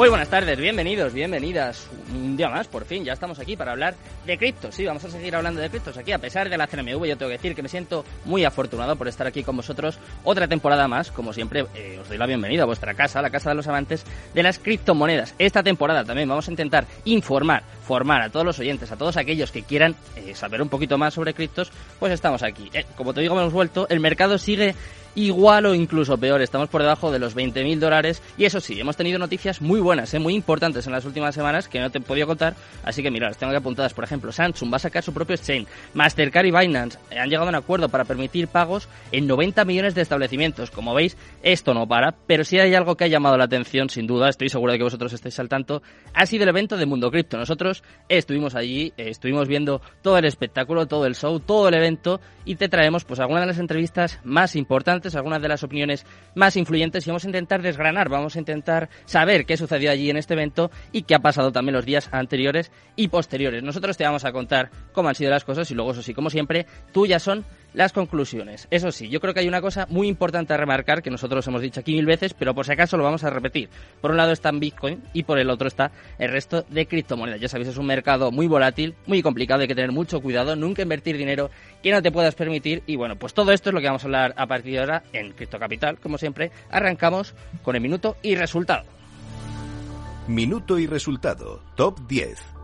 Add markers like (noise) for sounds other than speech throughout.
Muy buenas tardes, bienvenidos, bienvenidas. Un día más, por fin, ya estamos aquí para hablar de criptos. Sí, vamos a seguir hablando de criptos aquí, a pesar de la CNMV. Yo tengo que decir que me siento muy afortunado por estar aquí con vosotros otra temporada más. Como siempre, eh, os doy la bienvenida a vuestra casa, la casa de los amantes de las criptomonedas. Esta temporada también vamos a intentar informar, formar a todos los oyentes, a todos aquellos que quieran eh, saber un poquito más sobre criptos, pues estamos aquí. Eh, como te digo, hemos vuelto, el mercado sigue igual o incluso peor. Estamos por debajo de los 20.000 dólares. Y eso sí, hemos tenido noticias muy buenas, ¿eh? muy importantes en las últimas semanas que no te podido contar. Así que mira, las tengo aquí apuntadas. Por ejemplo, Samsung va a sacar su propio exchange. Mastercard y Binance han llegado a un acuerdo para permitir pagos en 90 millones de establecimientos. Como veis, esto no para. Pero si hay algo que ha llamado la atención, sin duda, estoy seguro de que vosotros estáis al tanto, ha sido el evento de Mundo Cripto. Nosotros estuvimos allí, eh, estuvimos viendo todo el espectáculo, todo el show, todo el evento y te traemos pues algunas de las entrevistas más importantes, algunas de las opiniones más influyentes y vamos a intentar desgranar, vamos a intentar saber qué sucedió allí en este evento y qué ha pasado también los días anteriores y posteriores. Nosotros te vamos a contar cómo han sido las cosas y luego, eso sí, como siempre, tuyas son las conclusiones. Eso sí, yo creo que hay una cosa muy importante a remarcar que nosotros hemos dicho aquí mil veces, pero por si acaso lo vamos a repetir. Por un lado está Bitcoin y por el otro está el resto de criptomonedas. Ya sabéis, es un mercado muy volátil, muy complicado, hay que tener mucho cuidado, nunca invertir dinero que no te puedas permitir. Y bueno, pues todo esto es lo que vamos a hablar a partir de ahora en Cripto Capital. Como siempre, arrancamos con el minuto y resultado. Minuto y resultado. Top 10.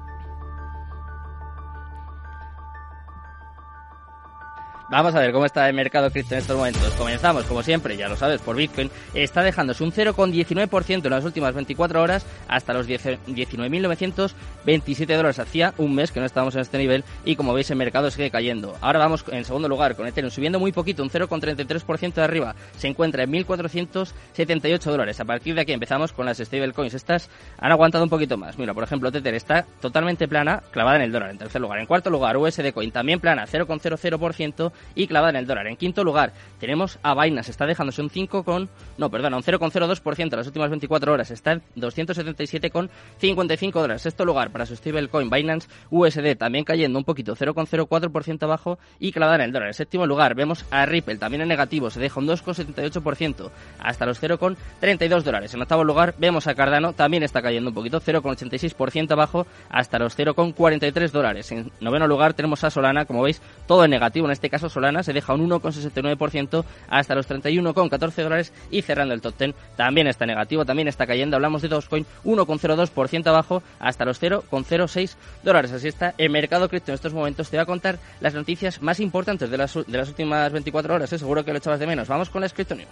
Vamos a ver cómo está el mercado cripto en estos momentos. Comenzamos, como siempre, ya lo sabes, por Bitcoin. Está dejándose un 0,19% en las últimas 24 horas hasta los 19.927 dólares. Hacía un mes que no estábamos en este nivel y como veis el mercado sigue cayendo. Ahora vamos en segundo lugar con Ethereum subiendo muy poquito, un 0,33% de arriba. Se encuentra en 1.478 dólares. A partir de aquí empezamos con las stablecoins. Estas han aguantado un poquito más. Mira, por ejemplo, Tether está totalmente plana, clavada en el dólar en tercer lugar. En cuarto lugar, USD Coin también plana, 0,00% y clavada en el dólar. En quinto lugar tenemos a Binance, está dejándose un 5 con, no, perdona, un 0,02% en las últimas 24 horas, está en 277,55 dólares. Sexto lugar para su stablecoin Binance USD, también cayendo un poquito, 0,04% abajo y clavada en el dólar. En séptimo lugar vemos a Ripple, también en negativo, se deja un 2,78% hasta los 0,32 dólares. En octavo lugar vemos a Cardano, también está cayendo un poquito, 0,86% abajo hasta los 0,43 dólares. En noveno lugar tenemos a Solana, como veis, todo en negativo, en este caso Solana se deja un 1,69% hasta los 31,14 dólares y cerrando el top 10 también está negativo, también está cayendo. Hablamos de Dogecoin 1,02% abajo hasta los 0,06 dólares. Así está el mercado cripto en estos momentos. Te voy a contar las noticias más importantes de las, de las últimas 24 horas. ¿eh? Seguro que lo echabas de menos. Vamos con las Crypto News.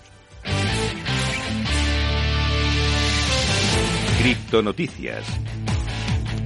Cripto Noticias.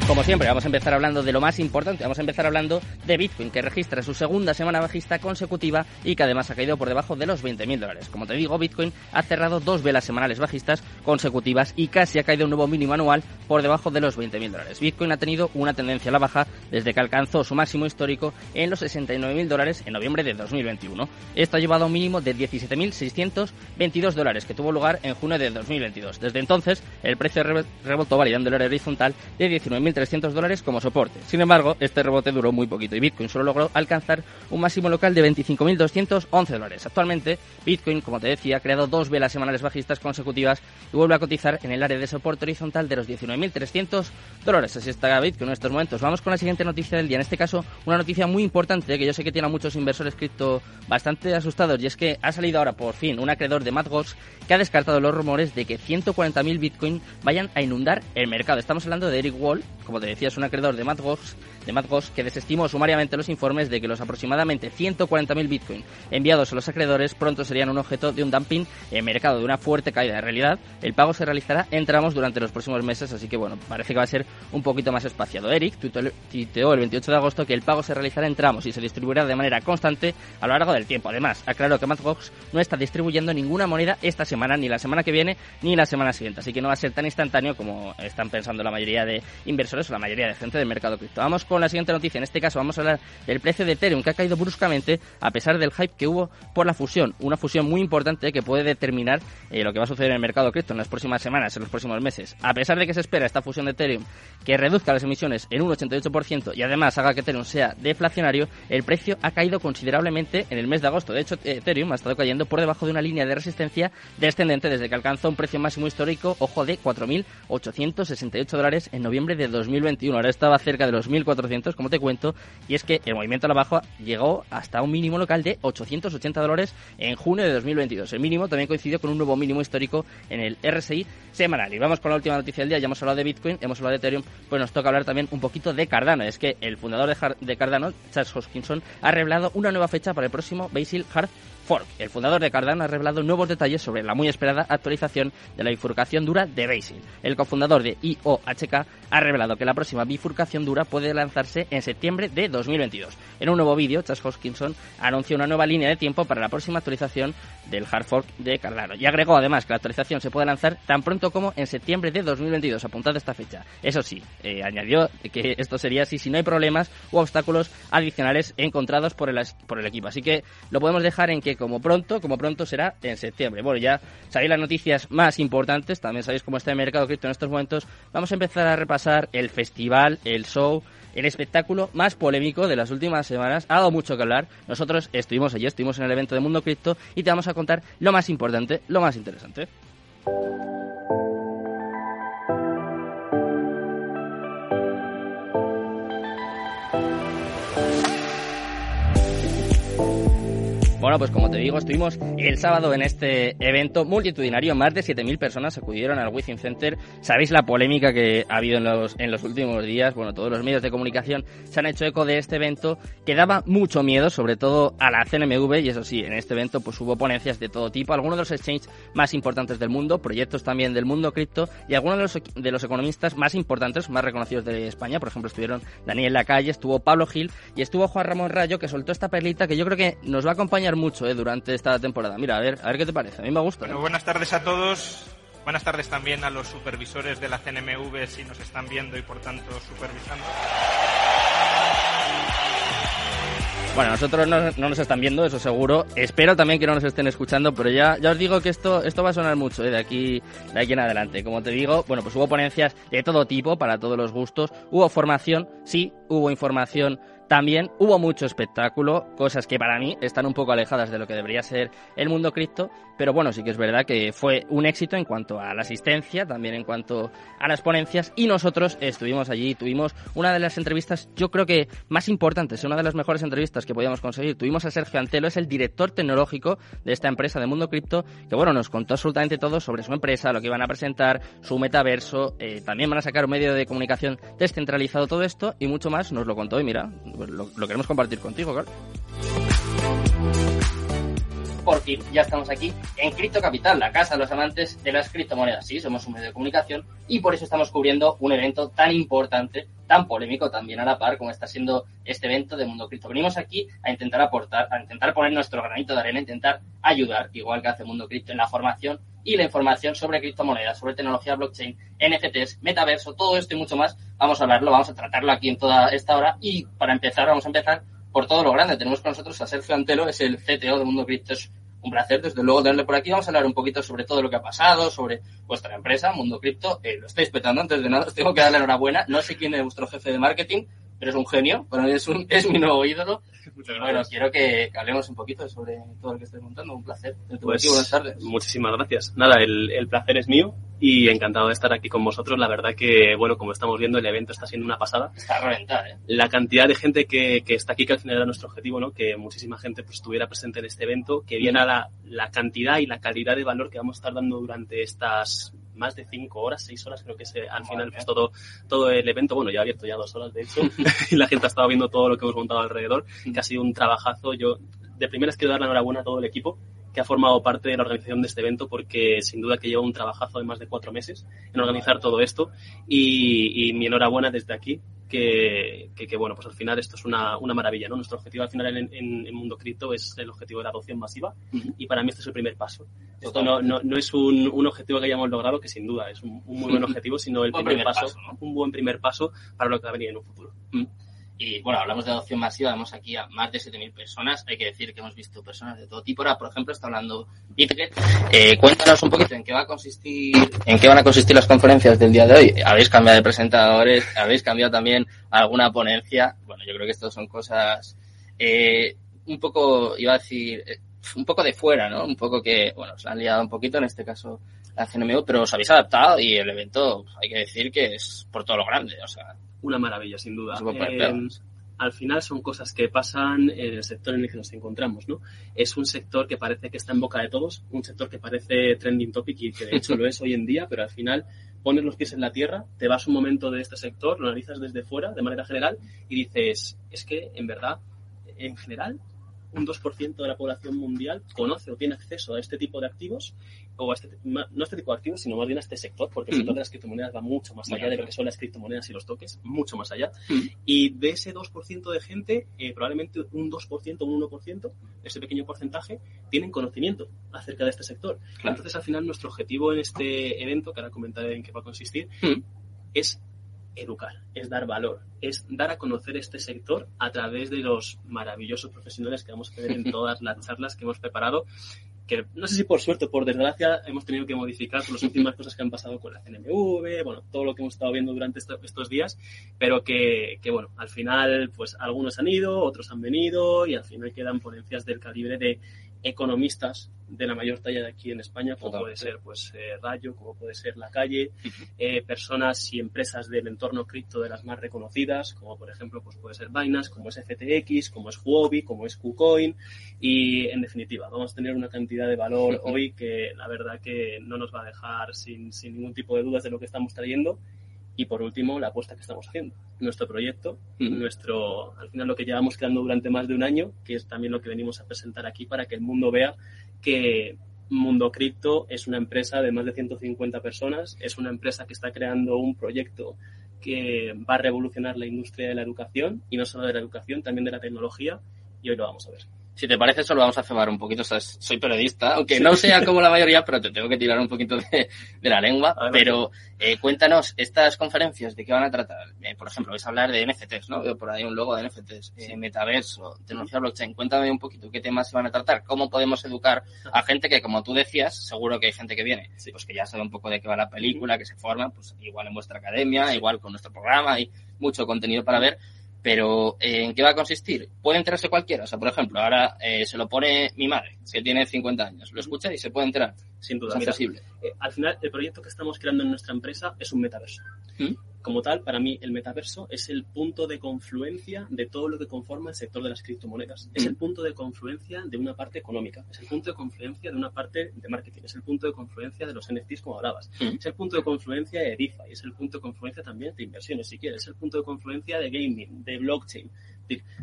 Como siempre, vamos a empezar hablando de lo más importante. Vamos a empezar hablando de Bitcoin, que registra su segunda semana bajista consecutiva y que además ha caído por debajo de los 20.000 dólares. Como te digo, Bitcoin ha cerrado dos velas semanales bajistas consecutivas y casi ha caído un nuevo mínimo anual por debajo de los 20.000 dólares. Bitcoin ha tenido una tendencia a la baja desde que alcanzó su máximo histórico en los 69.000 dólares en noviembre de 2021. Esto ha llevado a un mínimo de 17.622 dólares que tuvo lugar en junio de 2022. Desde entonces, el precio rebotó validando el área horizontal de 19.000 300 dólares como soporte. Sin embargo, este rebote duró muy poquito y Bitcoin solo logró alcanzar un máximo local de 25.211 dólares. Actualmente, Bitcoin, como te decía, ha creado dos velas semanales bajistas consecutivas y vuelve a cotizar en el área de soporte horizontal de los 19.300 dólares. Así está Bitcoin en estos momentos. Vamos con la siguiente noticia del día. En este caso, una noticia muy importante que yo sé que tiene a muchos inversores cripto bastante asustados y es que ha salido ahora por fin un acreedor de Mt. Gox que ha descartado los rumores de que 140.000 Bitcoin vayan a inundar el mercado. Estamos hablando de Eric Wall, como te decía, es un acreedor de. Gox, de. Gox que desestimó sumariamente los informes de que los aproximadamente 140.000 Bitcoin enviados a los acreedores pronto serían un objeto de un dumping en mercado, de una fuerte caída. En realidad, el pago se realizará en tramos durante los próximos meses, así que bueno, parece que va a ser un poquito más espaciado. Eric tuiteó el 28 de agosto que el pago se realizará en tramos y se distribuirá de manera constante a lo largo del tiempo. Además, aclaró que Mt. Gox no está distribuyendo ninguna moneda esta semana, ni la semana que viene, ni la semana siguiente, así que no va a ser tan instantáneo como están pensando la mayoría de inversores por eso la mayoría de gente del mercado cripto. Vamos con la siguiente noticia. En este caso vamos a hablar del precio de Ethereum, que ha caído bruscamente a pesar del hype que hubo por la fusión. Una fusión muy importante que puede determinar eh, lo que va a suceder en el mercado cripto en las próximas semanas, en los próximos meses. A pesar de que se espera esta fusión de Ethereum que reduzca las emisiones en un 88% y además haga que Ethereum sea deflacionario, el precio ha caído considerablemente en el mes de agosto. De hecho, Ethereum ha estado cayendo por debajo de una línea de resistencia descendente desde que alcanzó un precio máximo histórico, ojo, de 4.868 dólares en noviembre de 2021. Ahora estaba cerca de los 1.400, como te cuento, y es que el movimiento a la baja llegó hasta un mínimo local de 880 dólares en junio de 2022. El mínimo también coincidió con un nuevo mínimo histórico en el RSI semanal. Y vamos con la última noticia del día. Ya hemos hablado de Bitcoin, hemos hablado de Ethereum, pues nos toca hablar también un poquito de Cardano. Es que el fundador de Cardano, Charles Hoskinson, ha revelado una nueva fecha para el próximo Basil Hard Fork. El fundador de Cardano ha revelado nuevos detalles sobre la muy esperada actualización de la bifurcación dura de Basil. El cofundador de IOHK ha revelado que la próxima bifurcación dura puede lanzarse en septiembre de 2022. En un nuevo vídeo, Chas Hoskinson anunció una nueva línea de tiempo para la próxima actualización del hard fork de Cardano y agregó además que la actualización se puede lanzar tan pronto como en septiembre de 2022, apuntado esta fecha. Eso sí, eh, añadió que esto sería así si no hay problemas u obstáculos adicionales encontrados por el, por el equipo. Así que lo podemos dejar en que como pronto, como pronto será en septiembre. Bueno, ya sabéis las noticias más importantes, también sabéis cómo está el mercado cripto en estos momentos. Vamos a empezar a repasar el festival, el show, el espectáculo más polémico de las últimas semanas. Ha dado mucho que hablar. Nosotros estuvimos allí, estuvimos en el evento de Mundo Cripto y te vamos a contar lo más importante, lo más interesante. Bueno, pues como te digo, estuvimos el sábado en este evento multitudinario. Más de 7.000 personas acudieron al Within Center. Sabéis la polémica que ha habido en los, en los últimos días. Bueno, todos los medios de comunicación se han hecho eco de este evento que daba mucho miedo, sobre todo a la CNMV. Y eso sí, en este evento pues hubo ponencias de todo tipo. Algunos de los exchanges más importantes del mundo, proyectos también del mundo cripto y algunos de los, de los economistas más importantes, más reconocidos de España. Por ejemplo, estuvieron Daniel Lacalle, estuvo Pablo Gil y estuvo Juan Ramón Rayo que soltó esta perlita que yo creo que nos va a acompañar mucho eh, durante esta temporada. Mira, a ver, a ver qué te parece. A mí me gusta. Bueno, buenas tardes a todos. Buenas tardes también a los supervisores de la CNMV si nos están viendo y por tanto supervisando. Bueno, nosotros no, no, nos están viendo, eso seguro. Espero también que no nos estén escuchando, pero ya, ya os digo que esto, esto va a sonar mucho ¿eh? de, aquí, de aquí en adelante. Como te digo, bueno, pues hubo ponencias de todo tipo, para todos los gustos. Hubo formación, sí, hubo información también hubo mucho espectáculo, cosas que para mí están un poco alejadas de lo que debería ser el mundo cripto, pero bueno, sí que es verdad que fue un éxito en cuanto a la asistencia, también en cuanto a las ponencias, y nosotros estuvimos allí, tuvimos una de las entrevistas, yo creo que más importantes, una de las mejores entrevistas que podíamos conseguir. Tuvimos a Sergio Antelo, es el director tecnológico de esta empresa de Mundo Cripto, que bueno, nos contó absolutamente todo sobre su empresa, lo que iban a presentar, su metaverso, eh, también van a sacar un medio de comunicación descentralizado todo esto y mucho más, nos lo contó y mira, pues lo, queremos compartir contigo, claro. Por fin, ya estamos aquí en Cripto Capital, la casa de los amantes de las criptomonedas. Sí, somos un medio de comunicación y por eso estamos cubriendo un evento tan importante, tan polémico también a la par como está siendo este evento de Mundo Cripto. Venimos aquí a intentar aportar, a intentar poner nuestro granito de arena, intentar ayudar, igual que hace Mundo Cripto, en la formación y la información sobre criptomonedas, sobre tecnología blockchain, NFTs, metaverso, todo esto y mucho más. Vamos a hablarlo, vamos a tratarlo aquí en toda esta hora. Y para empezar, vamos a empezar por todo lo grande. Tenemos con nosotros a Sergio Antelo, es el CTO de Mundo Cripto. Un placer, desde luego, tenerle por aquí. Vamos a hablar un poquito sobre todo lo que ha pasado, sobre vuestra empresa, Mundo Cripto. Eh, lo estáis petando, antes de nada, os tengo que darle enhorabuena. No sé quién es vuestro jefe de marketing, pero es un genio. Para mí es, un, (laughs) es mi nuevo ídolo. (laughs) Bueno, quiero que, hablemos un poquito sobre todo lo que estoy montando. Un placer. Pues, buenas tardes. Muchísimas gracias. Nada, el, el, placer es mío y encantado de estar aquí con vosotros. La verdad que, bueno, como estamos viendo, el evento está siendo una pasada. Está reventado, ¿eh? La cantidad de gente que, que está aquí, que al final era nuestro objetivo, ¿no? Que muchísima gente pues, estuviera presente en este evento, que viera la, la cantidad y la calidad de valor que vamos a estar dando durante estas más de cinco horas, seis horas, creo que es al final pues, todo, todo el evento, bueno, ya ha abierto ya dos horas de hecho, (laughs) y la gente ha estado viendo todo lo que hemos montado alrededor, que ha sido un trabajazo. Yo, de primeras quiero dar la enhorabuena a todo el equipo que ha formado parte de la organización de este evento porque sin duda que lleva un trabajazo de más de cuatro meses en organizar todo esto y, y mi enhorabuena desde aquí que, que, bueno, pues al final esto es una, una maravilla, ¿no? Nuestro objetivo al final en, el Mundo Cripto es el objetivo de la adopción masiva y para mí este es el primer paso. Esto no, no, no es un, un, objetivo que hayamos logrado, que sin duda es un, un muy buen (laughs) objetivo, sino el primer, primer, paso, paso ¿no? un buen primer paso para lo que va a venir en un futuro. Mm. Y bueno, hablamos de adopción masiva, vamos aquí a más de 7.000 personas. Hay que decir que hemos visto personas de todo tipo. Ahora, por ejemplo, está hablando Bitget. Eh, cuéntanos un poquito en qué va a consistir, en qué van a consistir las conferencias del día de hoy. Habéis cambiado de presentadores, habéis cambiado también alguna ponencia. Bueno, yo creo que esto son cosas eh, un poco, iba a decir, eh, un poco de fuera, ¿no? Un poco que, bueno, se han liado un poquito, en este caso la pero os habéis adaptado y el evento, hay que decir que es por todo lo grande, o sea, una maravilla, sin duda. Eh, al final son cosas que pasan en el sector en el que nos encontramos, ¿no? Es un sector que parece que está en boca de todos, un sector que parece trending topic y que de hecho lo es hoy en día, pero al final pones los pies en la tierra, te vas un momento de este sector, lo analizas desde fuera, de manera general, y dices, es que en verdad, en general, un 2% de la población mundial conoce o tiene acceso a este tipo de activos o a este, no a este tipo de activos, sino más bien a este sector, porque el sector de las criptomonedas va mucho más allá de lo que son las criptomonedas y los toques, mucho más allá. Y de ese 2% de gente, eh, probablemente un 2%, un 1%, ese pequeño porcentaje, tienen conocimiento acerca de este sector. Claro. Entonces, al final, nuestro objetivo en este evento, que ahora comentaré en qué va a consistir, es educar, es dar valor, es dar a conocer este sector a través de los maravillosos profesionales que vamos a tener en (laughs) todas las charlas que hemos preparado, que no sé si por suerte o por desgracia hemos tenido que modificar por las últimas cosas que han pasado con la CNMV, bueno, todo lo que hemos estado viendo durante esto, estos días, pero que, que, bueno, al final, pues algunos han ido, otros han venido y al final quedan ponencias del calibre de economistas de la mayor talla de aquí en España, como puede ser pues eh, Rayo, como puede ser La Calle, (laughs) eh, personas y empresas del entorno cripto de las más reconocidas, como por ejemplo pues puede ser Binance, como es FTX, como es Huobi, como es KuCoin y en definitiva vamos a tener una cantidad de valor (laughs) hoy que la verdad que no nos va a dejar sin, sin ningún tipo de dudas de lo que estamos trayendo y por último, la apuesta que estamos haciendo. Nuestro proyecto, nuestro, al final lo que llevamos creando durante más de un año, que es también lo que venimos a presentar aquí para que el mundo vea que Mundo Cripto es una empresa de más de 150 personas, es una empresa que está creando un proyecto que va a revolucionar la industria de la educación y no solo de la educación, también de la tecnología y hoy lo vamos a ver. Si te parece, solo vamos a cebar un poquito. O sea, soy periodista, aunque sí. no sea como la mayoría, pero te tengo que tirar un poquito de, de la lengua. Pero eh, cuéntanos, estas conferencias, ¿de qué van a tratar? Eh, por ejemplo, vais a hablar de NFTs, ¿no? Veo por ahí un logo de NFTs, eh, metaverso, tecnología blockchain. Cuéntame un poquito qué temas se van a tratar, cómo podemos educar a gente que, como tú decías, seguro que hay gente que viene, sí. pues que ya sabe un poco de qué va la película, que se forma, pues igual en vuestra academia, igual con nuestro programa, hay mucho contenido para ver pero eh, ¿en qué va a consistir? Puede enterarse cualquiera. O sea, por ejemplo, ahora eh, se lo pone mi madre, que tiene 50 años. Lo escucha y se puede enterar. Sin duda. Es accesible. Eh, al final, el proyecto que estamos creando en nuestra empresa es un metaverso. ¿Mm? Como tal, para mí, el metaverso es el punto de confluencia de todo lo que conforma el sector de las criptomonedas. Es el punto de confluencia de una parte económica. Es el punto de confluencia de una parte de marketing. Es el punto de confluencia de los NFTs, como hablabas. Es el punto de confluencia de DeFi. Es el punto de confluencia también de inversiones, si quieres. Es el punto de confluencia de gaming, de blockchain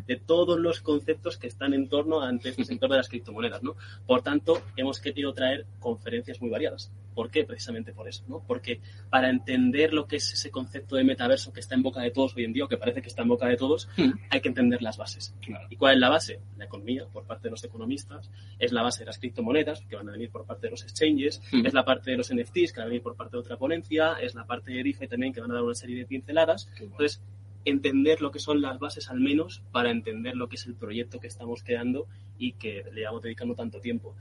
de todos los conceptos que están en torno ante este sector de las criptomonedas, ¿no? Por tanto, hemos querido traer conferencias muy variadas. ¿Por qué? Precisamente por eso, ¿no? Porque para entender lo que es ese concepto de metaverso que está en boca de todos hoy en día, o que parece que está en boca de todos, hmm. hay que entender las bases. Claro. ¿Y cuál es la base? La economía, por parte de los economistas, es la base de las criptomonedas, que van a venir por parte de los exchanges, hmm. es la parte de los NFTs, que van a venir por parte de otra ponencia, es la parte de DeFi también, que van a dar una serie de pinceladas. Entonces, entender lo que son las bases al menos para entender lo que es el proyecto que estamos creando y que le llevamos dedicando tanto tiempo.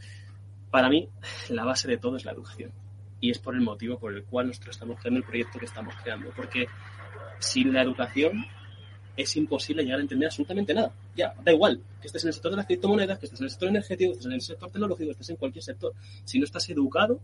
Para mí, la base de todo es la educación. Y es por el motivo por el cual nosotros estamos creando el proyecto que estamos creando. Porque sin la educación es imposible llegar a entender absolutamente nada. Ya, da igual que estés en el sector de las criptomonedas, que estés en el sector energético, que estés en el sector tecnológico, que estés en cualquier sector. Si no estás educado,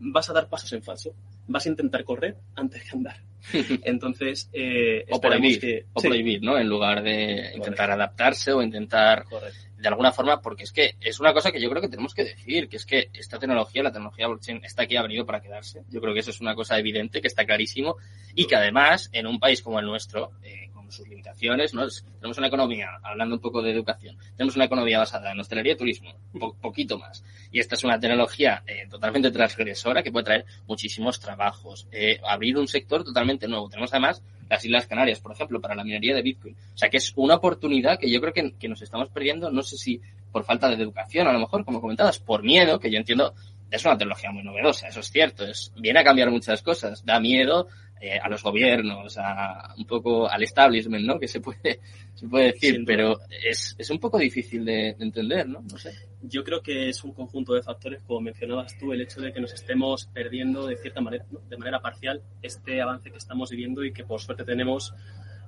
vas a dar pasos en falso. Vas a intentar correr antes que andar. (laughs) Entonces, eh, o prohibir, que... o sí. prohibir, ¿no? En lugar de Correcto. intentar adaptarse o intentar, Correcto. de alguna forma, porque es que es una cosa que yo creo que tenemos que decir, que es que esta tecnología, la tecnología blockchain, está aquí, ha venido para quedarse. Yo creo que eso es una cosa evidente, que está clarísimo, y que además, en un país como el nuestro, eh, sus limitaciones, ¿no? Tenemos una economía, hablando un poco de educación, tenemos una economía basada en hostelería y turismo, po poquito más. Y esta es una tecnología eh, totalmente transgresora que puede traer muchísimos trabajos, eh, abrir un sector totalmente nuevo. Tenemos además las Islas Canarias, por ejemplo, para la minería de Bitcoin. O sea que es una oportunidad que yo creo que, que nos estamos perdiendo, no sé si por falta de educación, a lo mejor, como comentabas, por miedo, que yo entiendo es una tecnología muy novedosa, eso es cierto, es, viene a cambiar muchas cosas, da miedo eh, a los gobiernos, a un poco al establishment, ¿no? Que se puede, (laughs) se puede decir, pero es, es un poco difícil de, entender, ¿no? No sé. Yo creo que es un conjunto de factores, como mencionabas tú, el hecho de que nos estemos perdiendo de cierta manera, de manera parcial, este avance que estamos viviendo y que por suerte tenemos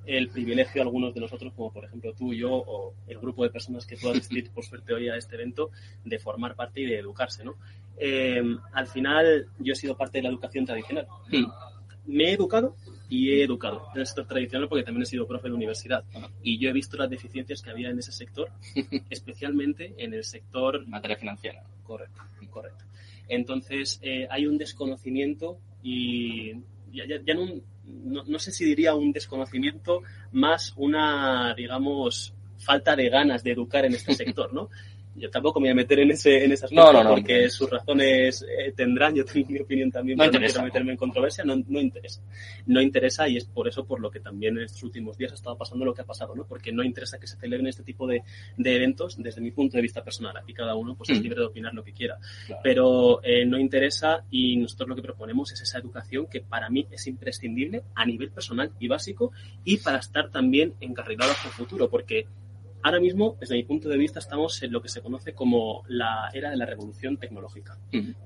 el privilegio algunos de nosotros, como por ejemplo tú y yo, o el grupo de personas que tú asistir por suerte hoy a este evento, de formar parte y de educarse, ¿no? Eh, al final, yo he sido parte de la educación tradicional. Hmm. Me he educado y he educado en el sector tradicional porque también he sido profe de universidad. Y yo he visto las deficiencias que había en ese sector, (laughs) especialmente en el sector... Materia financiera. Correcto, correcto. Entonces, eh, hay un desconocimiento y ya, ya no, no, no, sé si diría un desconocimiento, más una, digamos, falta de ganas de educar en este (laughs) sector, ¿no? Yo tampoco me voy a meter en ese, en ese aspecto no, no, porque sus razones eh, tendrán, yo tengo mi opinión también, no pero no quiero meterme en controversia, no, no interesa. No interesa y es por eso por lo que también en estos últimos días ha estado pasando lo que ha pasado, ¿no? Porque no interesa que se celebren este tipo de, de eventos desde mi punto de vista personal. Aquí cada uno pues es mm. libre de opinar lo que quiera. Pero eh, no interesa y nosotros lo que proponemos es esa educación que para mí es imprescindible a nivel personal y básico y para estar también encarrilado hacia el futuro, porque Ahora mismo, desde mi punto de vista, estamos en lo que se conoce como la era de la revolución tecnológica.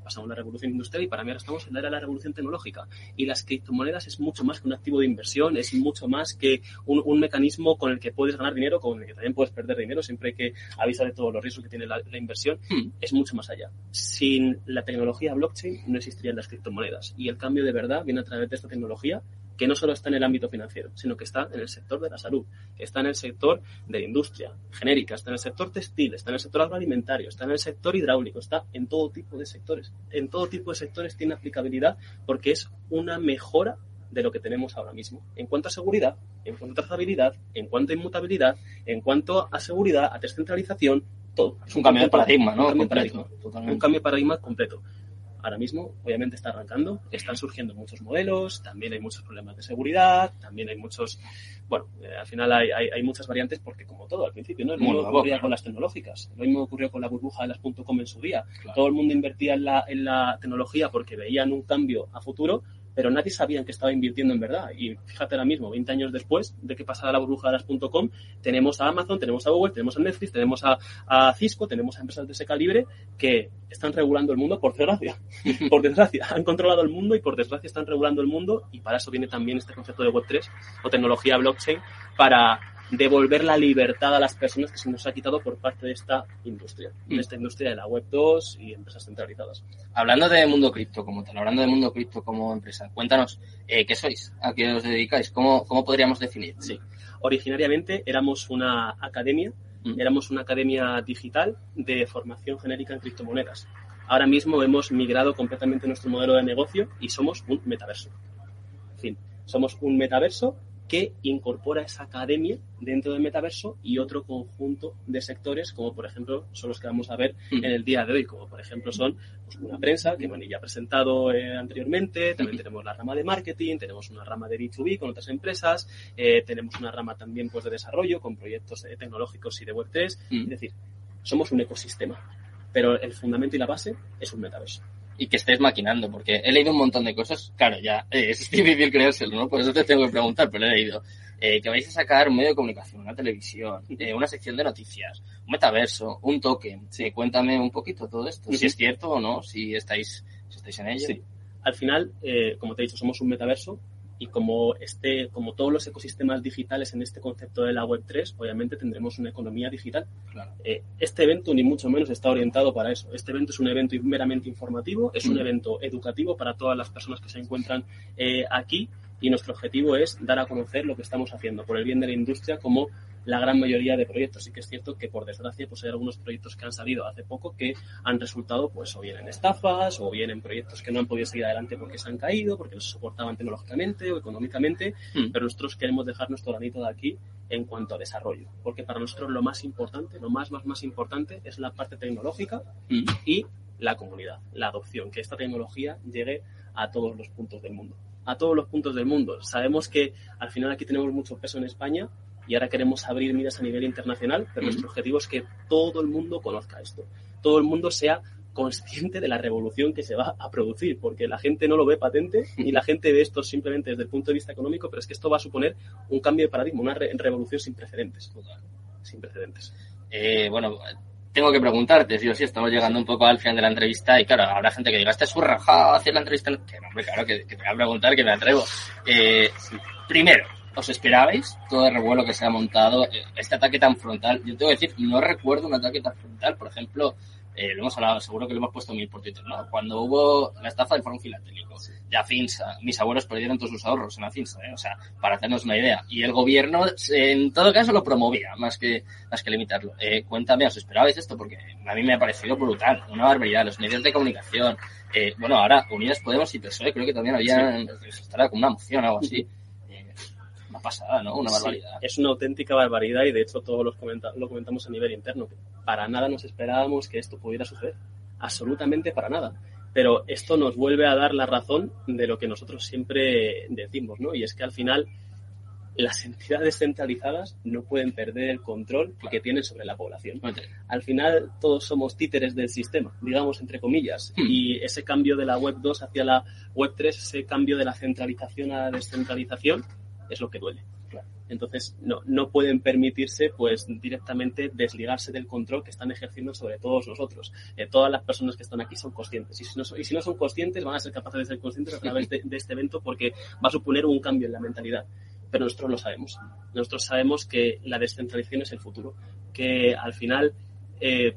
Pasamos la revolución industrial y para mí ahora estamos en la era de la revolución tecnológica. Y las criptomonedas es mucho más que un activo de inversión, es mucho más que un, mecanismo con el que puedes ganar dinero, con el que también puedes perder dinero, siempre hay que avisar de todos los riesgos que tiene la, inversión. Es mucho más allá. Sin la tecnología blockchain no existirían las criptomonedas. Y el cambio de verdad viene a través de esta tecnología que no solo está en el ámbito financiero, sino que está en el sector de la salud, está en el sector de la industria genérica, está en el sector textil, está en el sector agroalimentario, está en el sector hidráulico, está en todo tipo de sectores. En todo tipo de sectores tiene aplicabilidad porque es una mejora de lo que tenemos ahora mismo. En cuanto a seguridad, en cuanto a trazabilidad, en cuanto a inmutabilidad, en cuanto a seguridad, a descentralización, todo. Es un cambio de paradigma, ¿no? Un cambio un cambio de paradigma completo ahora mismo obviamente está arrancando, están surgiendo muchos modelos, también hay muchos problemas de seguridad, también hay muchos, bueno, eh, al final hay, hay, muchas variantes porque como todo al principio, ¿no? Lo mismo ocurría con las tecnológicas, lo mismo ocurrió con la burbuja de las .com en su día. Todo el mundo invertía en la, en la tecnología porque veían un cambio a futuro, pero nadie sabía en qué estaba invirtiendo en verdad. Y fíjate ahora mismo, 20 años después de que pasara la burbuja de las .com, tenemos a Amazon, tenemos a Google, tenemos a Netflix, tenemos a, a, Cisco, tenemos a empresas de ese calibre que están regulando el mundo por desgracia. (laughs) por desgracia, han controlado el mundo y por desgracia están regulando el mundo y para eso viene también este concepto de Web3 o tecnología blockchain para devolver la libertad a las personas que se nos ha quitado por parte de esta industria, de mm. esta industria de la Web 2 y empresas centralizadas. Hablando de mundo cripto como tal, hablando de mundo cripto como empresa, cuéntanos, eh, ¿qué sois? ¿A qué os dedicáis? ¿Cómo, cómo podríamos definir? Sí, originariamente éramos una academia, mm. éramos una academia digital de formación genérica en criptomonedas. Ahora mismo hemos migrado completamente nuestro modelo de negocio y somos un metaverso. En fin, somos un metaverso que incorpora esa academia dentro del metaverso y otro conjunto de sectores, como por ejemplo son los que vamos a ver mm. en el día de hoy, como por ejemplo son pues, una prensa, que Mani ya ha presentado eh, anteriormente, también tenemos la rama de marketing, tenemos una rama de B2B con otras empresas, eh, tenemos una rama también pues, de desarrollo con proyectos eh, tecnológicos y de Web3, mm. es decir, somos un ecosistema, pero el fundamento y la base es un metaverso y que estés maquinando, porque he leído un montón de cosas, claro, ya eh, es (laughs) difícil creérselo, ¿no? Por eso te tengo que preguntar, pero he leído eh, que vais a sacar un medio de comunicación, una televisión, eh, una sección de noticias, un metaverso, un token. Sí, cuéntame un poquito todo esto, si es cierto o no, si estáis, si estáis en ello. Sí. Al final, como te he dicho, somos un metaverso y como este, como todos los ecosistemas digitales en este concepto de la web 3, obviamente tendremos una economía digital. Eh, este evento ni mucho menos está orientado para eso. Este evento es un evento meramente informativo, es un mm. evento educativo para todas las personas que se encuentran eh, aquí y nuestro objetivo es dar a conocer lo que estamos haciendo por el bien de la industria como la gran mayoría de proyectos. Sí que es cierto que, por desgracia, pues hay algunos proyectos que han salido hace poco que han resultado, pues, o bien en estafas, o bien en proyectos que no han podido seguir adelante porque se han caído, porque no se soportaban tecnológicamente o económicamente, hmm. pero nosotros queremos dejar nuestro granito de aquí en cuanto a desarrollo, porque para nosotros lo más importante, lo más, más, más importante es la parte tecnológica hmm. y la comunidad, la adopción, que esta tecnología llegue a todos los puntos del mundo a todos los puntos del mundo. Sabemos que al final aquí tenemos mucho peso en España, y ahora queremos abrir miras a nivel internacional, pero nuestro objetivo es que todo el mundo conozca esto, todo el mundo sea consciente de la revolución que se va a producir, porque la gente no lo ve patente y la gente ve esto simplemente desde el punto de vista económico, pero es que esto va a suponer un cambio de paradigma, una revolución sin precedentes. Sin precedentes. Eh, bueno, tengo que preguntarte, sí o sí, estamos llegando un poco al final de la entrevista y claro, habrá gente que diga, este es un rajado hacer la entrevista. Que no, hombre, claro, que, te voy a preguntar, que me atrevo. Eh, primero, ¿os esperabais todo el revuelo que se ha montado, eh, este ataque tan frontal? Yo tengo que decir, no recuerdo un ataque tan frontal. Por ejemplo, eh, lo hemos hablado, seguro que lo hemos puesto mil por Twitter, ¿no? Cuando hubo la estafa del Foro Filatélico, ya Finsa, mis abuelos perdieron todos sus ahorros en la Finsa, ¿eh? O sea, para hacernos una idea. Y el gobierno, en todo caso, lo promovía, más que, más que limitarlo. Eh, cuéntame, ¿os esperabais esto? Porque a mí me ha parecido brutal, una barbaridad. Los medios de comunicación, eh, bueno, ahora Unidas Podemos y PSOE creo que también habían, sí. estará como una moción o algo así pasada, ¿no? Una barbaridad. es una auténtica barbaridad y de hecho todos los lo comentamos a nivel interno. Para nada nos esperábamos que esto pudiera suceder. Absolutamente para nada. Pero esto nos vuelve a dar la razón de lo que nosotros siempre decimos, ¿no? Y es que al final las entidades centralizadas no pueden perder el control que tienen sobre la población. Al final todos somos títeres del sistema, digamos entre comillas, hmm. y ese cambio de la web 2 hacia la web 3, ese cambio de la centralización a la descentralización, es lo que duele. Entonces, no, no pueden permitirse, pues, directamente desligarse del control que están ejerciendo sobre todos nosotros. Eh, todas las personas que están aquí son conscientes. Y si, no, y si no son conscientes, van a ser capaces de ser conscientes a través de, este evento porque va a suponer un cambio en la mentalidad. Pero nosotros lo sabemos. Nosotros sabemos que la descentralización es el futuro. Que al final, eh,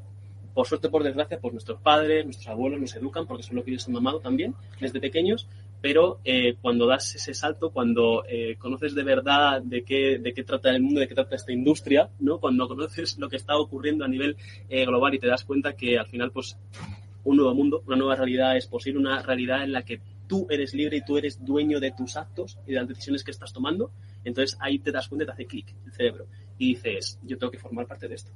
por suerte por desgracia, pues nuestros padres, nuestros abuelos nos educan porque son lo que ellos han mamado también desde pequeños pero eh, cuando das ese salto, cuando eh, conoces de verdad de qué, de qué trata el mundo, de qué trata esta industria, ¿no? cuando conoces lo que está ocurriendo a nivel eh, global y te das cuenta que al final, pues, un nuevo mundo, una nueva realidad es posible, una realidad en la que tú eres libre y tú eres dueño de tus actos y de las decisiones que estás tomando, entonces ahí te das cuenta y te hace clic el cerebro. Y dices, yo tengo que formar parte de esto.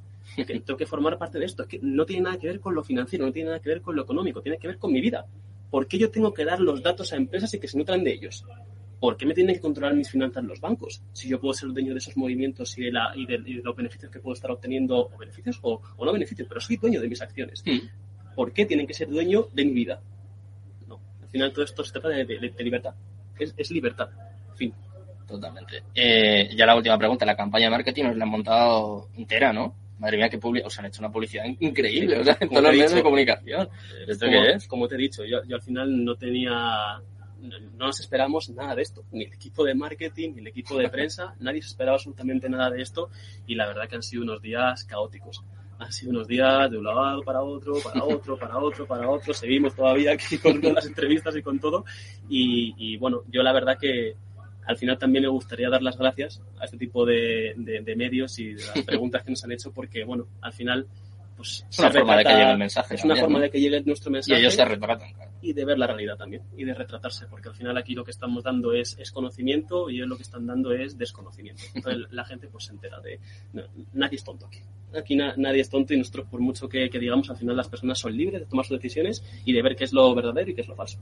tengo que formar parte de esto. no tiene nada que ver con lo financiero, no tiene nada que ver con lo económico, tiene que ver con mi vida. ¿Por qué yo tengo que dar los datos a empresas y que se nutran de ellos? ¿Por qué me tienen que controlar mis finanzas los bancos? Si yo puedo ser dueño de esos movimientos y de, la, y de, los beneficios que puedo estar obteniendo, o beneficios o, no beneficios, pero soy dueño de mis acciones. Mm. ¿Por qué tienen que ser dueño de mi vida? No. Al final todo esto se trata de, libertad. Es, libertad. Fin. Totalmente. Eh, ya la última pregunta. La campaña de marketing nos la han montado entera, ¿no? Madre mía, que o sea, han hecho una publicidad increíble, o sea, en todos los medios de comunicación. ¿Esto como, qué es? Como te he dicho, yo, yo al final no tenía no nos esperamos nada de esto, ni el equipo de marketing, ni el equipo de prensa, (laughs) nadie se esperaba absolutamente nada de esto y la verdad que han sido unos días caóticos. Han sido unos días de un lado para otro, para otro, para otro, para otro. Seguimos todavía aquí con las entrevistas y con todo. Y, y bueno, yo la verdad que, al final también me gustaría dar las gracias a este tipo de, medios y de las (laughs) preguntas que nos han hecho porque, bueno, al final pues es una forma de que llegue el mensaje. Es una forma de que llegue nuestro mensaje. Y ellos se retratan. Y de ver la realidad también. Y de retratarse. Porque al final aquí lo que estamos dando es, es conocimiento y ellos lo que están dando es desconocimiento. Entonces (laughs) la gente pues se entera de... nadie es tonto aquí. Aquí nadie es tonto y nosotros por mucho que, que digamos al final las personas son libres de tomar sus decisiones y de ver qué es lo verdadero y qué es lo falso.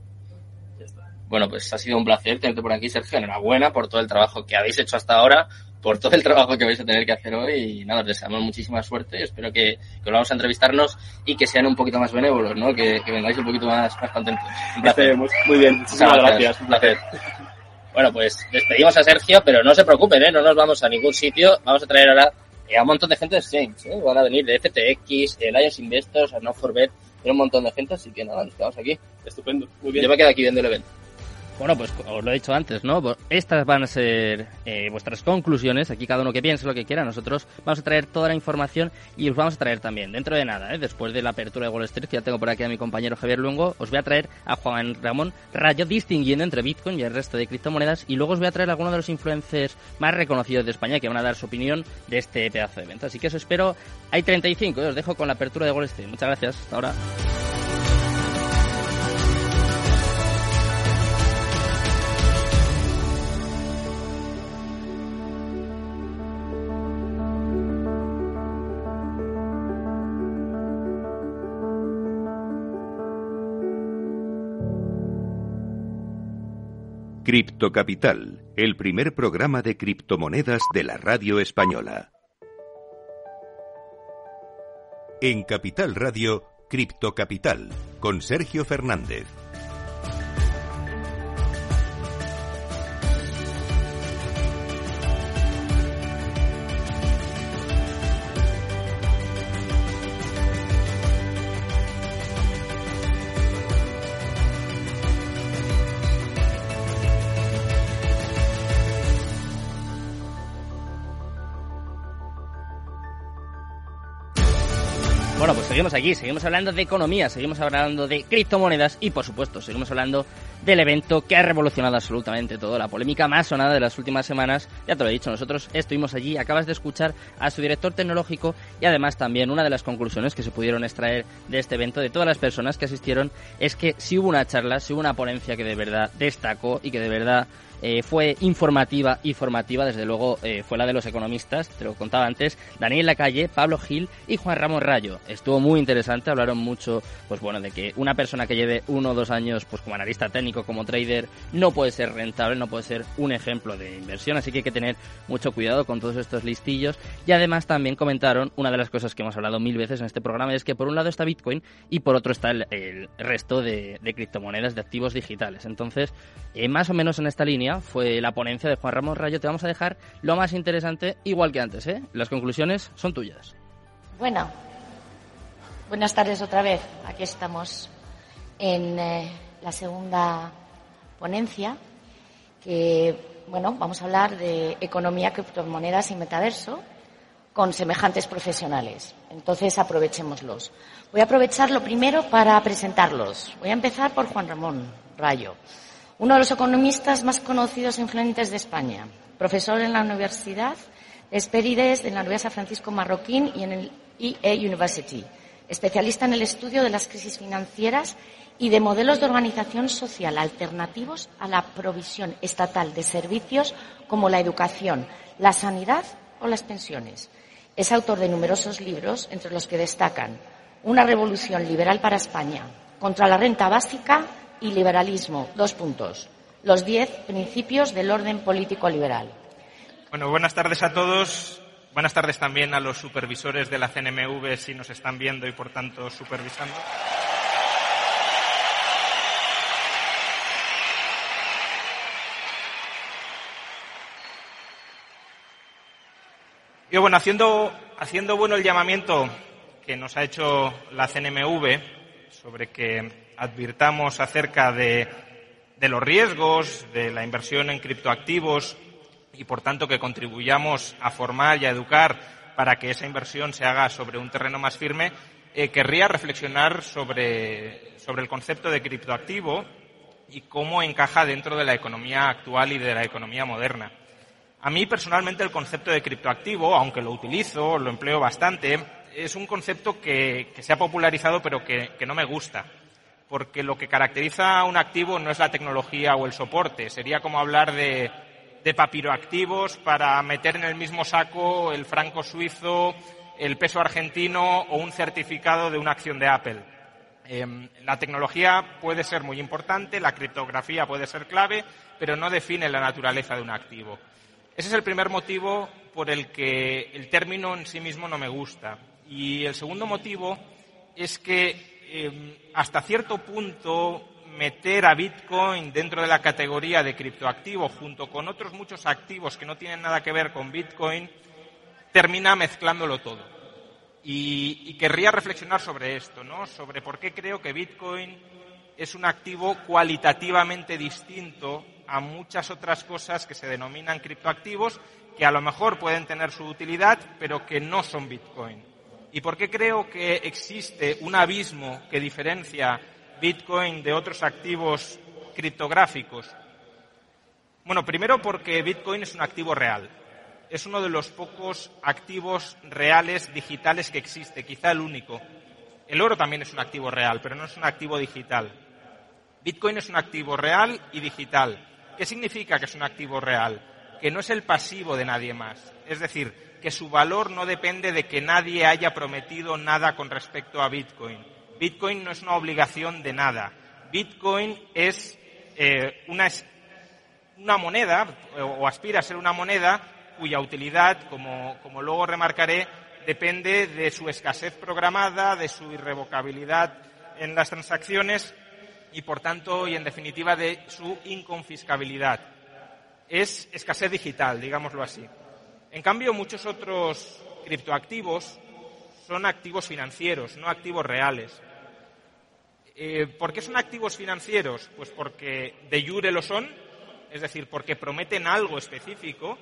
Bueno, pues ha sido un placer tenerte por aquí, Sergio. Enhorabuena por todo el trabajo que habéis hecho hasta ahora, por todo el trabajo que vais a tener que hacer hoy. Y nada, os deseamos muchísima suerte. Espero que, que volvamos a entrevistarnos y que sean un poquito más benévolos, ¿no? Que, que vengáis un poquito más, más contentos. Muy bien, muchísimas gracias. Un placer. Bueno, pues despedimos a Sergio, pero no se preocupen, ¿eh? No nos vamos a ningún sitio. Vamos a traer ahora a un montón de gente de Exchange, ¿eh? Van a venir de FTX, de Lions Investors, a No Forbet, un montón de gente, así que nada, nos quedamos aquí. Estupendo, muy bien. Yo me quedo aquí viendo el evento. Bueno, pues os lo he dicho antes, ¿no? Pues estas van a ser eh, vuestras conclusiones. Aquí cada uno que piense lo que quiera. Nosotros vamos a traer toda la información y os vamos a traer también, dentro de nada, ¿eh? después de la apertura de Wall Street, que ya tengo por aquí a mi compañero Javier Luengo, os voy a traer a Juan Ramón Rayo distinguiendo entre Bitcoin y el resto de criptomonedas. Y luego os voy a traer a algunos de los influencers más reconocidos de España que van a dar su opinión de este pedazo de evento. Así que eso espero. Hay 35, ¿eh? os dejo con la apertura de Wall Street. Muchas gracias. Hasta ahora. Cripto Capital, el primer programa de criptomonedas de la radio española. En Capital Radio, Cripto Capital con Sergio Fernández. Seguimos aquí, seguimos hablando de economía, seguimos hablando de criptomonedas y, por supuesto, seguimos hablando del evento que ha revolucionado absolutamente todo, la polémica más sonada de las últimas semanas. Ya te lo he dicho, nosotros estuvimos allí, acabas de escuchar a su director tecnológico y además también una de las conclusiones que se pudieron extraer de este evento, de todas las personas que asistieron, es que si hubo una charla, si hubo una ponencia que de verdad destacó y que de verdad eh, fue informativa y formativa, desde luego eh, fue la de los economistas, te lo contaba antes, Daniel Lacalle, Pablo Gil y Juan Ramón Rayo. Estuvo muy interesante, hablaron mucho, pues bueno, de que una persona que lleve uno o dos años, pues como analista técnico, como trader, no puede ser rentable, no puede ser un ejemplo de inversión, así que hay que tener mucho cuidado con todos estos listillos. Y además también comentaron una de las cosas que hemos hablado mil veces en este programa, es que por un lado está Bitcoin y por otro está el, resto de, criptomonedas, de activos digitales. Entonces, eh, más o menos en esta línea fue la ponencia de Juan Ramón Rayo. Te vamos a dejar lo más interesante, igual que antes. ¿eh? Las conclusiones son tuyas. Bueno, buenas tardes otra vez. Aquí estamos en eh, la segunda ponencia que, bueno, vamos a hablar de economía, criptomonedas y metaverso con semejantes profesionales. Entonces, aprovechémoslos. Voy a aprovechar lo primero para presentarlos. Voy a empezar por Juan Ramón Rayo uno de los economistas más conocidos e influyentes de España, profesor en la Universidad de Esperides, en la Universidad Francisco Marroquín y en el EA University, especialista en el estudio de las crisis financieras y de modelos de organización social alternativos a la provisión estatal de servicios como la educación, la sanidad o las pensiones. Es autor de numerosos libros, entre los que destacan Una revolución liberal para España, contra la renta básica y liberalismo. Dos puntos. Los diez principios del orden político liberal. Bueno, buenas tardes a todos. Buenas tardes también a los supervisores de la CNMV si nos están viendo y por tanto supervisando. Yo, bueno, haciendo, haciendo bueno el llamamiento que nos ha hecho la CNMV sobre que advirtamos acerca de, de los riesgos de la inversión en criptoactivos y, por tanto, que contribuyamos a formar y a educar para que esa inversión se haga sobre un terreno más firme, eh, querría reflexionar sobre, sobre el concepto de criptoactivo y cómo encaja dentro de la economía actual y de la economía moderna. A mí personalmente el concepto de criptoactivo, aunque lo utilizo, lo empleo bastante, es un concepto que, que se ha popularizado pero que, que no me gusta porque lo que caracteriza a un activo no es la tecnología o el soporte. Sería como hablar de, de papiroactivos para meter en el mismo saco el franco suizo, el peso argentino o un certificado de una acción de Apple. Eh, la tecnología puede ser muy importante, la criptografía puede ser clave, pero no define la naturaleza de un activo. Ese es el primer motivo por el que el término en sí mismo no me gusta. Y el segundo motivo es que eh, hasta cierto punto meter a Bitcoin dentro de la categoría de criptoactivo junto con otros muchos activos que no tienen nada que ver con Bitcoin, termina mezclándolo todo. Y, y, querría reflexionar sobre esto, ¿no? Sobre por qué creo que Bitcoin es un activo cualitativamente distinto a muchas otras cosas que se denominan criptoactivos, que a lo mejor pueden tener su utilidad, pero que no son Bitcoin. ¿Y por qué creo que existe un abismo que diferencia Bitcoin de otros activos criptográficos? Bueno, primero porque Bitcoin es un activo real. Es uno de los pocos activos reales digitales que existe, quizá el único. El oro también es un activo real, pero no es un activo digital. Bitcoin es un activo real y digital. ¿Qué significa que es un activo real? Que no es el pasivo de nadie más. Es decir, que su valor no depende de que nadie haya prometido nada con respecto a Bitcoin. Bitcoin no es una obligación de nada. Bitcoin es eh, una, una, moneda, o aspira a ser una moneda, cuya utilidad, como, como luego remarcaré, depende de su escasez programada, de su irrevocabilidad en las transacciones y, por tanto, y en definitiva, de su inconfiscabilidad. Es escasez digital, digámoslo así. En cambio, muchos otros criptoactivos son activos financieros, no activos reales. Eh, ¿Por qué son activos financieros? Pues porque de jure lo son, es decir, porque prometen algo específico.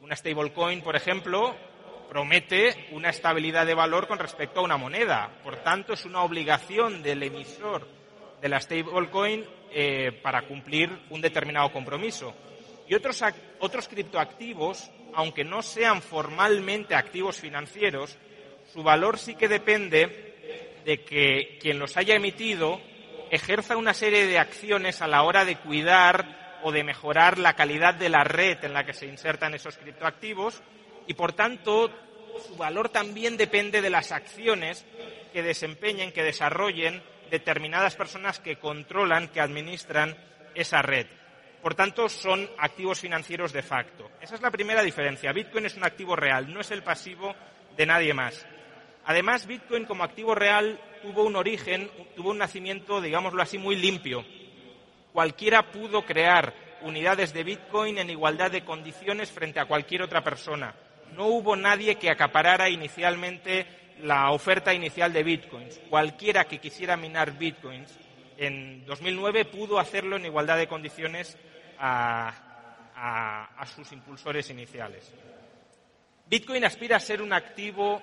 Una stablecoin, por ejemplo, promete una estabilidad de valor con respecto a una moneda. Por tanto, es una obligación del emisor de la stablecoin eh, para cumplir un determinado compromiso. Y otros, otros criptoactivos, aunque no sean formalmente activos financieros, su valor sí que depende de que quien los haya emitido ejerza una serie de acciones a la hora de cuidar o de mejorar la calidad de la red en la que se insertan esos criptoactivos y, por tanto, su valor también depende de las acciones que desempeñen, que desarrollen determinadas personas que controlan, que administran esa red. Por tanto, son activos financieros de facto. Esa es la primera diferencia. Bitcoin es un activo real, no es el pasivo de nadie más. Además, Bitcoin como activo real tuvo un origen, tuvo un nacimiento, digámoslo así, muy limpio. Cualquiera pudo crear unidades de Bitcoin en igualdad de condiciones frente a cualquier otra persona. No hubo nadie que acaparara inicialmente la oferta inicial de Bitcoins. Cualquiera que quisiera minar Bitcoins en 2009 pudo hacerlo en igualdad de condiciones a, a sus impulsores iniciales. Bitcoin aspira a ser un activo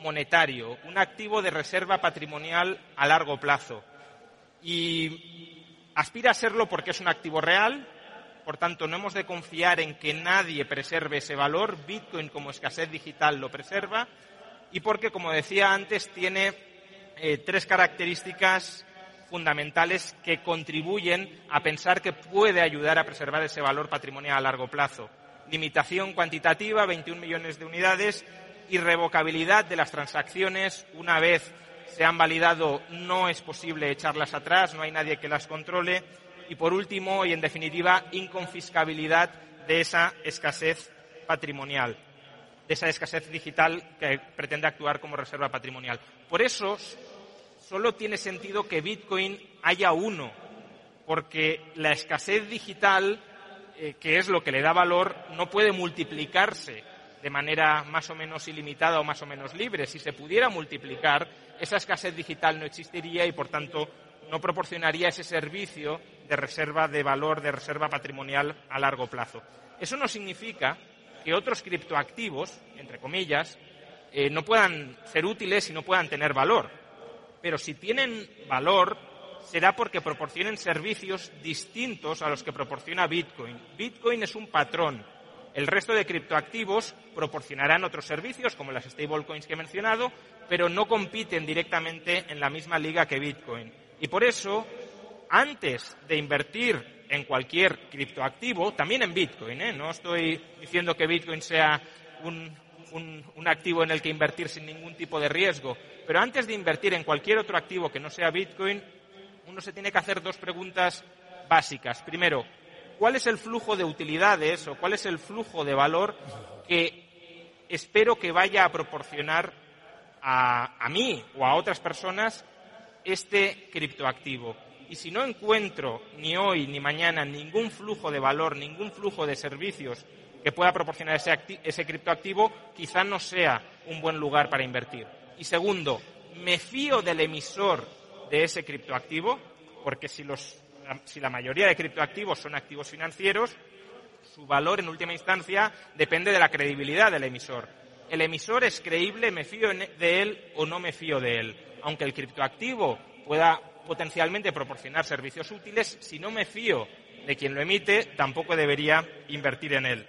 monetario, un activo de reserva patrimonial a largo plazo. Y aspira a serlo porque es un activo real, por tanto no hemos de confiar en que nadie preserve ese valor, Bitcoin como escasez digital lo preserva, y porque, como decía antes, tiene eh, tres características fundamentales que contribuyen a pensar que puede ayudar a preservar ese valor patrimonial a largo plazo. Limitación cuantitativa, 21 millones de unidades, irrevocabilidad de las transacciones. Una vez se han validado, no es posible echarlas atrás, no hay nadie que las controle. Y por último, y en definitiva, inconfiscabilidad de esa escasez patrimonial, de esa escasez digital que pretende actuar como reserva patrimonial. Por eso, solo tiene sentido que Bitcoin haya uno, porque la escasez digital, eh, que es lo que le da valor, no puede multiplicarse de manera más o menos ilimitada o más o menos libre. Si se pudiera multiplicar, esa escasez digital no existiría y, por tanto, no proporcionaría ese servicio de reserva de valor, de reserva patrimonial a largo plazo. Eso no significa que otros criptoactivos, entre comillas, eh, no puedan ser útiles y no puedan tener valor. Pero si tienen valor, será porque proporcionen servicios distintos a los que proporciona Bitcoin. Bitcoin es un patrón, el resto de criptoactivos proporcionarán otros servicios, como las stablecoins que he mencionado, pero no compiten directamente en la misma liga que Bitcoin. Y por eso, antes de invertir en cualquier criptoactivo, también en Bitcoin, ¿eh? no estoy diciendo que Bitcoin sea un, un activo en el que invertir sin ningún tipo de riesgo, pero antes de invertir en cualquier otro activo que no sea Bitcoin, uno se tiene que hacer dos preguntas básicas. Primero, cuál es el flujo de utilidades o cuál es el flujo de valor que espero que vaya a proporcionar a, mí o a otras personas este criptoactivo. Y si no encuentro ni hoy ni mañana ningún flujo de valor, ningún flujo de servicios que pueda proporcionar ese, ese criptoactivo, quizá no sea un buen lugar para invertir. Y segundo, me fío del emisor de ese criptoactivo, porque si los si la mayoría de criptoactivos son activos financieros, su valor en última instancia depende de la credibilidad del emisor. El emisor es creíble, me fío de él o no me fío de él. Aunque el criptoactivo pueda potencialmente proporcionar servicios útiles, si no me fío de quien lo emite, tampoco debería invertir en él.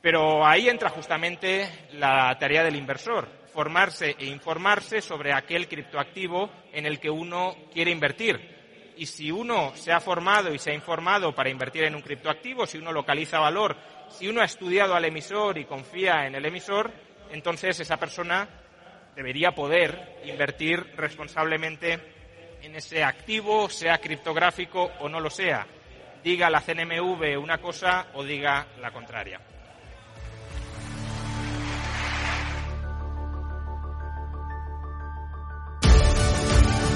Pero ahí entra justamente la tarea del inversor, formarse e informarse sobre aquel criptoactivo en el que uno quiere invertir y si uno se ha formado y se ha informado para invertir en un criptoactivo, si uno localiza valor, si uno ha estudiado al emisor y confía en el emisor, entonces esa persona debería poder invertir responsablemente en ese activo, sea criptográfico o no lo sea. Diga la CNMV una cosa o diga la contraria.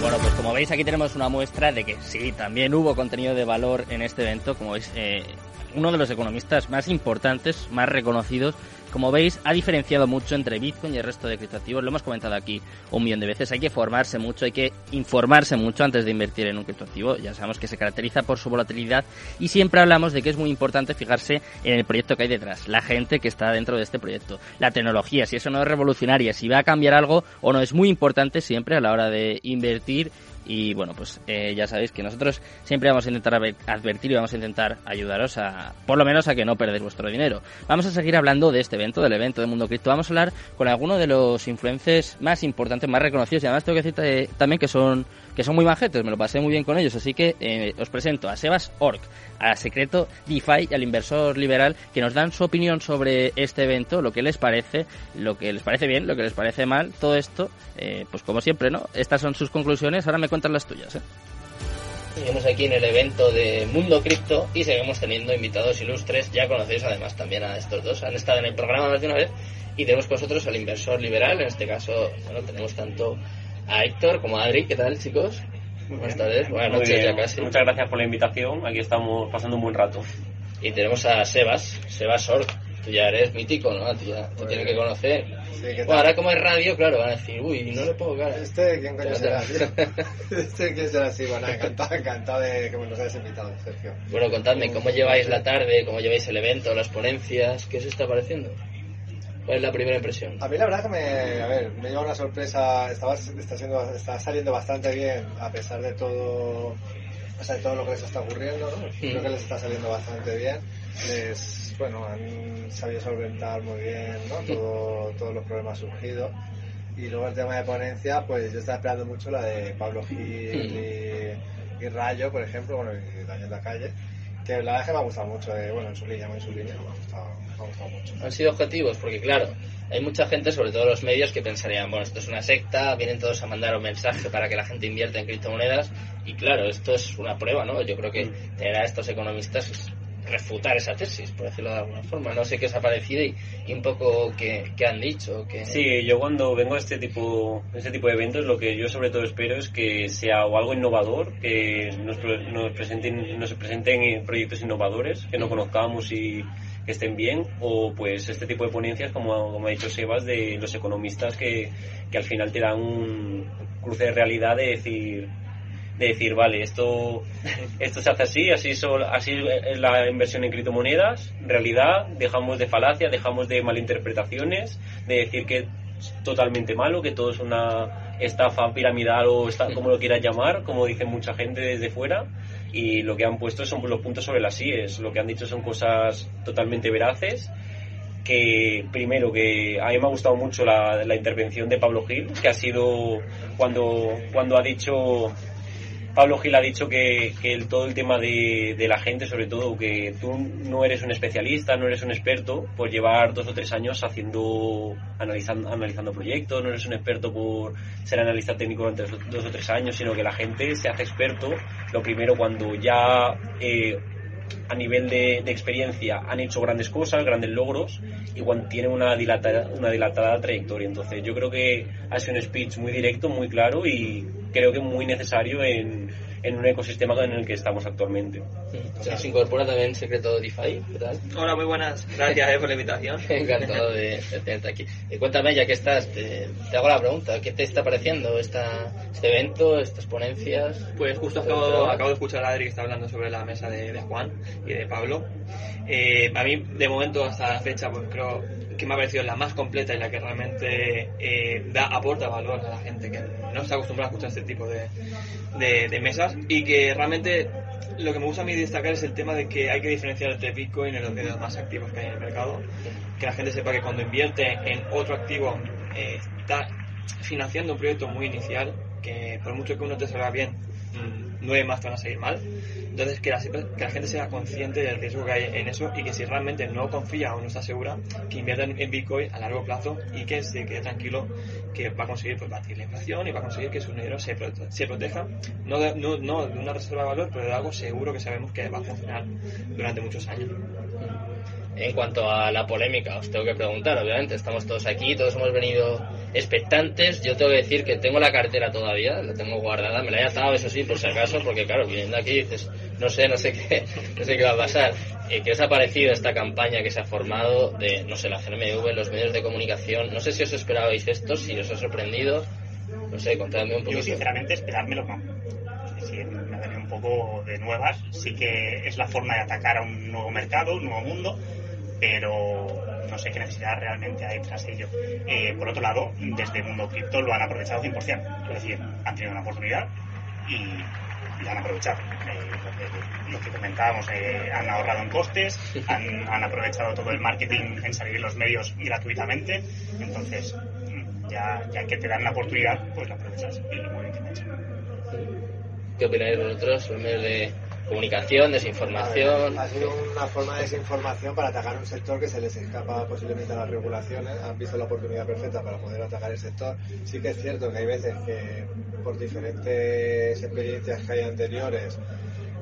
Bueno, pues como veis aquí tenemos una muestra de que sí, también hubo contenido de valor en este evento, como veis, eh, uno de los economistas más importantes, más reconocidos como veis, ha diferenciado mucho entre Bitcoin y el resto de criptoactivos. Lo hemos comentado aquí un millón de veces. Hay que formarse mucho, hay que informarse mucho antes de invertir en un criptoactivo. Ya sabemos que se caracteriza por su volatilidad y siempre hablamos de que es muy importante fijarse en el proyecto que hay detrás, la gente que está dentro de este proyecto, la tecnología, si eso no es revolucionaria, si va a cambiar algo o no. Es muy importante siempre a la hora de invertir y bueno, pues eh, ya sabéis que nosotros siempre vamos a intentar advertir y vamos a intentar ayudaros a, por lo menos a que no perdáis vuestro dinero. Vamos a seguir hablando de este evento, del evento de Mundo Cripto. Vamos a hablar con algunos de los influencers más importantes, más reconocidos y además tengo que decir eh, también que son que son muy majetes, me lo pasé muy bien con ellos, así que eh, os presento a Sebas Ork, a Secreto DeFi y al inversor liberal que nos dan su opinión sobre este evento, lo que les parece, lo que les parece bien, lo que les parece mal, todo esto, eh, pues como siempre, ¿no? Estas son sus conclusiones, ahora me cuentan las tuyas, ¿eh? Seguimos aquí en el evento de Mundo Cripto y seguimos teniendo invitados ilustres. Ya conocéis además también a estos dos. Han estado en el programa más de una vez y tenemos con nosotros al inversor liberal. En este caso, bueno, tenemos tanto a Héctor como a Adri. ¿Qué tal, chicos? Buenas tardes, buenas noches ya casi. Muchas gracias por la invitación. Aquí estamos pasando un buen rato. Y tenemos a Sebas, Sebas Org. Tú ya eres mítico, ¿no? Tú ya te tienes que conocer. bueno, ahora como es radio, claro, van a decir, uy, no le pongo cara. ¿Este quién coño será? (laughs) ¿Este quién será? Sí, bueno, encantado, encantado de que me nos hayas invitado, Sergio. Bueno, contadme, ¿cómo lleváis la tarde? ¿Cómo lleváis el evento, las ponencias? ¿Qué os está pareciendo? ¿Cuál es la primera impresión? A mí la verdad que me, a ver, me lleva una sorpresa, estaba, está, siendo, está saliendo bastante bien a pesar de todo, a pesar de todo lo que les está ocurriendo, ¿no? creo que les está saliendo bastante bien. Les, bueno, han sabido solventar muy bien, ¿no? Todo, todos los problemas surgidos. Y luego el tema de ponencia, pues yo estaba esperando mucho la de Pablo Gil y, y Rayo, por ejemplo, bueno, y Daniel La Calle, que la verdad es que me ha gustado mucho, eh, bueno, en su línea, en su línea, me ha gustado han sido objetivos, porque claro, hay mucha gente, sobre todo los medios, que pensarían, bueno, esto es una secta, vienen todos a mandar un mensaje para que la gente invierta en criptomonedas, y claro, esto es una prueba, ¿no? Yo creo que tener a estos economistas es refutar esa tesis, por decirlo de alguna forma. No sé qué os ha parecido y, un poco qué, han dicho. Que... Sí, yo cuando vengo a este tipo, este tipo de eventos, lo que yo sobre todo espero es que sea algo innovador, que nos, nos presenten, nos presenten proyectos innovadores que no conozcamos y que estén bien o pues este tipo de ponencias como, como ha dicho Sebas de los economistas que, que al final te dan un cruce de realidad de decir de decir vale esto esto se hace así así así es la inversión en criptomonedas realidad dejamos de falacia dejamos de malinterpretaciones de decir que es totalmente malo que todo es una estafa piramidal o como lo quieras llamar como dice mucha gente desde fuera y lo que han puesto son los puntos sobre las IES. Lo que han dicho son cosas totalmente veraces. Que primero, que a mí me ha gustado mucho la, la intervención de Pablo Gil, que ha sido cuando, cuando ha dicho Pablo Gil ha dicho que, que todo el tema de, de, la gente, sobre todo, que tú no eres un especialista, no eres un experto por llevar dos o tres años haciendo, analizando, analizando proyectos, no eres un experto por ser analista técnico durante dos o tres años, sino que la gente se hace experto, lo primero cuando ya eh, a nivel de, experiencia han hecho grandes cosas, grandes logros y tienen una dilatada, una dilatada trayectoria. Entonces yo creo que ha sido un speech muy directo, muy claro y creo que muy necesario en, en un ecosistema en el que estamos actualmente. Se incorpora también Secreto DeFi, ¿qué tal? Hola, muy buenas. Gracias eh, por la invitación. (laughs) Encantado de, tenerte aquí. Eh, cuéntame, ya que estás, te, hago la pregunta. ¿Qué te está pareciendo esta, este evento, estas ponencias? Pues justo acabo, acabo de escuchar a Adri que está hablando sobre la mesa de, de Juan y de Pablo. Eh, a mí, de momento, hasta la fecha, pues creo que me ha parecido la más completa y la que realmente eh, da, aporta valor a la gente que no está acostumbrada a escuchar este tipo de, de, mesas y que realmente lo que me gusta a mí destacar es el tema de que hay que diferenciar entre Bitcoin y los, de más activos que hay en el mercado. Que la gente sepa que cuando invierte en otro activo eh, está financiando un proyecto muy inicial, que por mucho que uno te salga bien, mm, nueve más te van a salir mal. Entonces, que la, que la, gente sea consciente del riesgo que hay en eso y que si realmente no confía o no está segura, que invierta en Bitcoin a largo plazo y que se quede tranquilo que va a conseguir pues, batir la inflación y va a conseguir que su dinero se, proteja, no de una reserva de valor, pero de algo seguro que sabemos que va a funcionar durante muchos años. En cuanto a la polémica, os tengo que preguntar, obviamente, estamos todos aquí, todos hemos venido expectantes. Yo tengo que decir que tengo la cartera todavía, la tengo guardada, me la he atado, eso sí, por si acaso, porque claro, viniendo aquí dices, no sé, no sé qué, no sé qué va a pasar. Eh, ¿Qué os ha parecido esta campaña que se ha formado de, no sé, la CNMV, los medios de comunicación? No sé si os esperabais esto, si os ha sorprendido. No sé, contadme un poquito. Yo, sinceramente, esperármelo no. Decir, me venido un poco de nuevas. Sí que es la forma de atacar a un nuevo mercado, un nuevo mundo, pero no sé qué necesidad realmente hay tras ello. Eh, por otro lado, desde el mundo cripto lo han aprovechado 100%. Es decir, han tenido una oportunidad y la han aprovechado. Eh, lo, que, lo, que, comentábamos, eh, han ahorrado en costes, han, han, aprovechado todo el marketing en salir en los medios gratuitamente. Entonces, mm, ya, ya que te dan la oportunidad, pues la aprovechas y muy bien hecho. ¿Qué opináis vosotros, los medios de comunicación, desinformación? Ha sido una forma de desinformación para atacar un sector que se les escapa posiblemente a las regulaciones. Han visto la oportunidad perfecta para poder atacar el sector. Sí que es cierto que hay veces que por diferentes experiencias que hay anteriores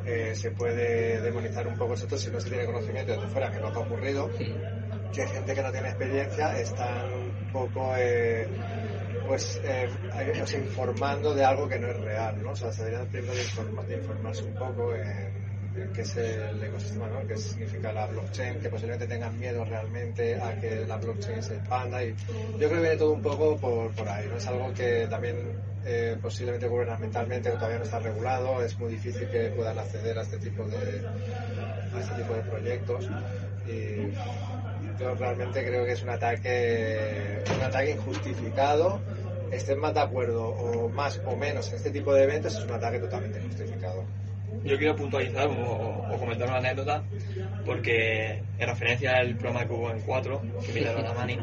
eh, se puede demonizar un poco el sector si no se tiene conocimiento desde fuera, que no ha ocurrido. Que gente que no tiene experiencia están un poco... Eh, pues eh, o sea, informando de algo que no es real, ¿no? O sea, se deberían primero de, informar, de informarse un poco en, en qué es el ecosistema, ¿no? qué significa la blockchain, que posiblemente tengan miedo realmente a que la blockchain se expanda y yo creo que viene todo un poco por, por ahí, ¿no? Es algo que también eh, posiblemente gubernamentalmente todavía no está regulado, es muy difícil que puedan acceder a este tipo de, a este tipo de proyectos y yo realmente creo que es un ataque, un ataque injustificado. Estén más de acuerdo o más o menos en este tipo de eventos, es un ataque totalmente injustificado. Yo quiero puntualizar o, o comentar una anécdota, porque en referencia al programa que hubo en 4, que invitaron a Mani,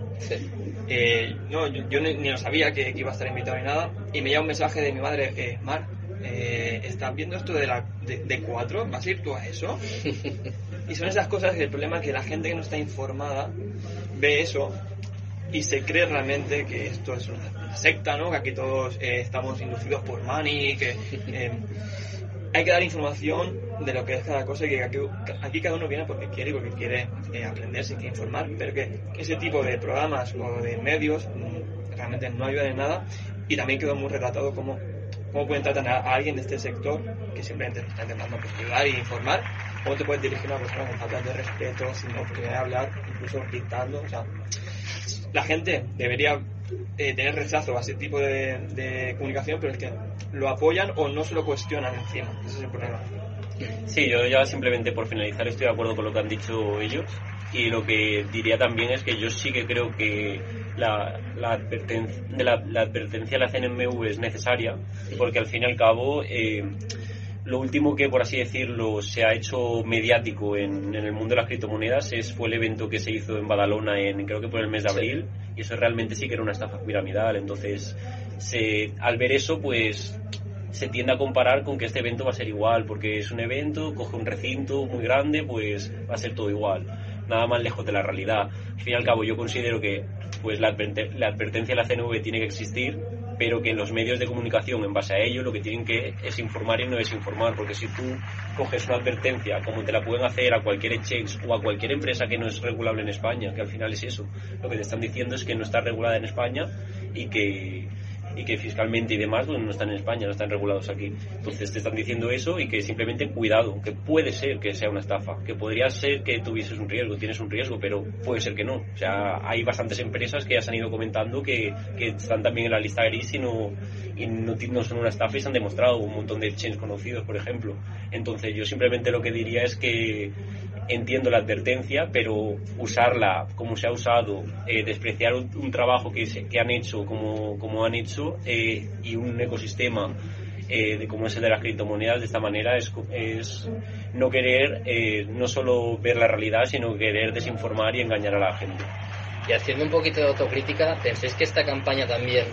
eh, no, yo, yo ni, ni, lo sabía que, que, iba a estar invitado ni nada, y me llega un mensaje de mi madre, eh, Mar, eh, ¿estás viendo esto de, la, de, de 4? ¿Vas a ir tú a eso? (laughs) Y son esas cosas que el problema es que la gente que no está informada ve eso y se cree realmente que esto es una, secta, ¿no? Que aquí todos eh, estamos inducidos por money, que eh, hay que dar información de lo que es cada cosa y que aquí, aquí cada uno viene porque quiere y porque quiere eh, aprender, se quiere informar, pero que ese tipo de programas o de medios mmm, realmente no ayudan en nada y también quedó muy retratado como cómo pueden tratar a, alguien de este sector que simplemente está intentando pues, ayudar e informar, cómo te puedes dirigir a una persona con falta de respeto, sin oportunidad de hablar, incluso gritando. O sea, la gente debería eh, tener rechazo a ese tipo de, de, comunicación, pero es que lo apoyan o no se lo cuestionan encima. Ese es el problema. Sí, yo ya simplemente por finalizar estoy de acuerdo con lo que han dicho ellos y lo que diría también es que yo sí que creo que la, la, advertencia, la, la advertencia a la CNMV es necesaria porque al fin y al cabo eh, lo último que, por así decirlo, se ha hecho mediático en, en, el mundo de las criptomonedas es, fue el evento que se hizo en Badalona en, creo que por el mes de abril, sí. y eso realmente sí que era una estafa piramidal. Entonces, se, al ver eso, pues se tiende a comparar con que este evento va a ser igual, porque es un evento, coge un recinto muy grande, pues va a ser todo igual. Nada más lejos de la realidad. Al fin y al cabo, yo considero que pues la, adver la advertencia de la CNV tiene que existir, pero que los medios de comunicación, en base a ello, lo que tienen que es informar y no desinformar, porque si tú coges una advertencia, como te la pueden hacer a cualquier exchange o a cualquier empresa que no es regulable en España, que al final es eso, lo que te están diciendo es que no está regulada en España y que y que fiscalmente y demás pues, no están en España, no están regulados aquí. Entonces te están diciendo eso y que simplemente cuidado, que puede ser que sea una estafa, que podría ser que tuvieses un riesgo, tienes un riesgo, pero puede ser que no. O sea, hay bastantes empresas que ya se han ido comentando que, que están también en la lista gris y no, y no, no son una estafa y se han demostrado un montón de chains conocidos, por ejemplo. Entonces yo simplemente lo que diría es que entiendo la advertencia, pero usarla como se ha usado, eh, despreciar un, un trabajo que, se, que, han hecho como, como han hecho eh, y un ecosistema eh, de como es el de las criptomonedas de esta manera es, es no querer eh, no solo ver la realidad, sino querer desinformar y engañar a la gente. Y haciendo un poquito de autocrítica, ¿pensáis que esta campaña también